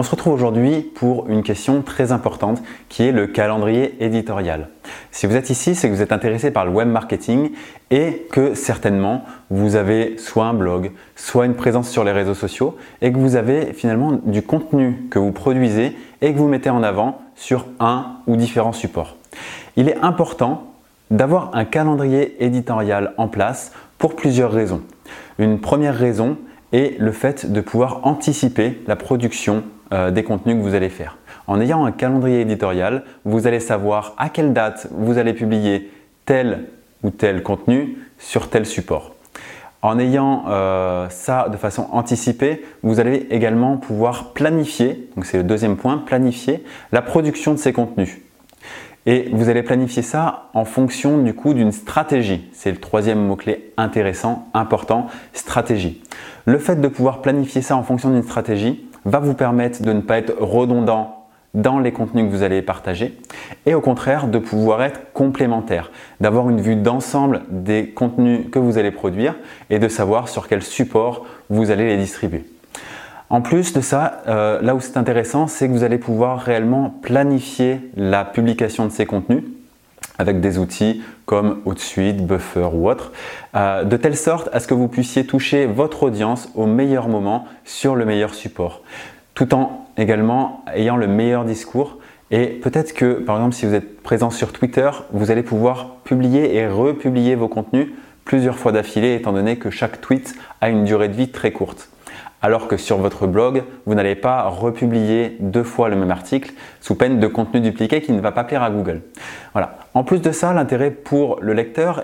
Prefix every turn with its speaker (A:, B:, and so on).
A: On se retrouve aujourd'hui pour une question très importante qui est le calendrier éditorial. Si vous êtes ici, c'est que vous êtes intéressé par le web marketing et que certainement vous avez soit un blog, soit une présence sur les réseaux sociaux et que vous avez finalement du contenu que vous produisez et que vous mettez en avant sur un ou différents supports. Il est important d'avoir un calendrier éditorial en place pour plusieurs raisons. Une première raison est le fait de pouvoir anticiper la production euh, des contenus que vous allez faire. En ayant un calendrier éditorial, vous allez savoir à quelle date vous allez publier tel ou tel contenu sur tel support. En ayant euh, ça de façon anticipée, vous allez également pouvoir planifier, donc c'est le deuxième point, planifier la production de ces contenus. Et vous allez planifier ça en fonction du coup d'une stratégie. C'est le troisième mot-clé intéressant, important, stratégie. Le fait de pouvoir planifier ça en fonction d'une stratégie va vous permettre de ne pas être redondant dans les contenus que vous allez partager et au contraire de pouvoir être complémentaire, d'avoir une vue d'ensemble des contenus que vous allez produire et de savoir sur quel support vous allez les distribuer. En plus de ça, euh, là où c'est intéressant, c'est que vous allez pouvoir réellement planifier la publication de ces contenus avec des outils comme HotSuite, Buffer ou autre, euh, de telle sorte à ce que vous puissiez toucher votre audience au meilleur moment sur le meilleur support, tout en également ayant le meilleur discours. Et peut-être que, par exemple, si vous êtes présent sur Twitter, vous allez pouvoir publier et republier vos contenus plusieurs fois d'affilée, étant donné que chaque tweet a une durée de vie très courte alors que sur votre blog, vous n'allez pas republier deux fois le même article sous peine de contenu dupliqué qui ne va pas plaire à Google. Voilà. En plus de ça, l'intérêt pour le lecteur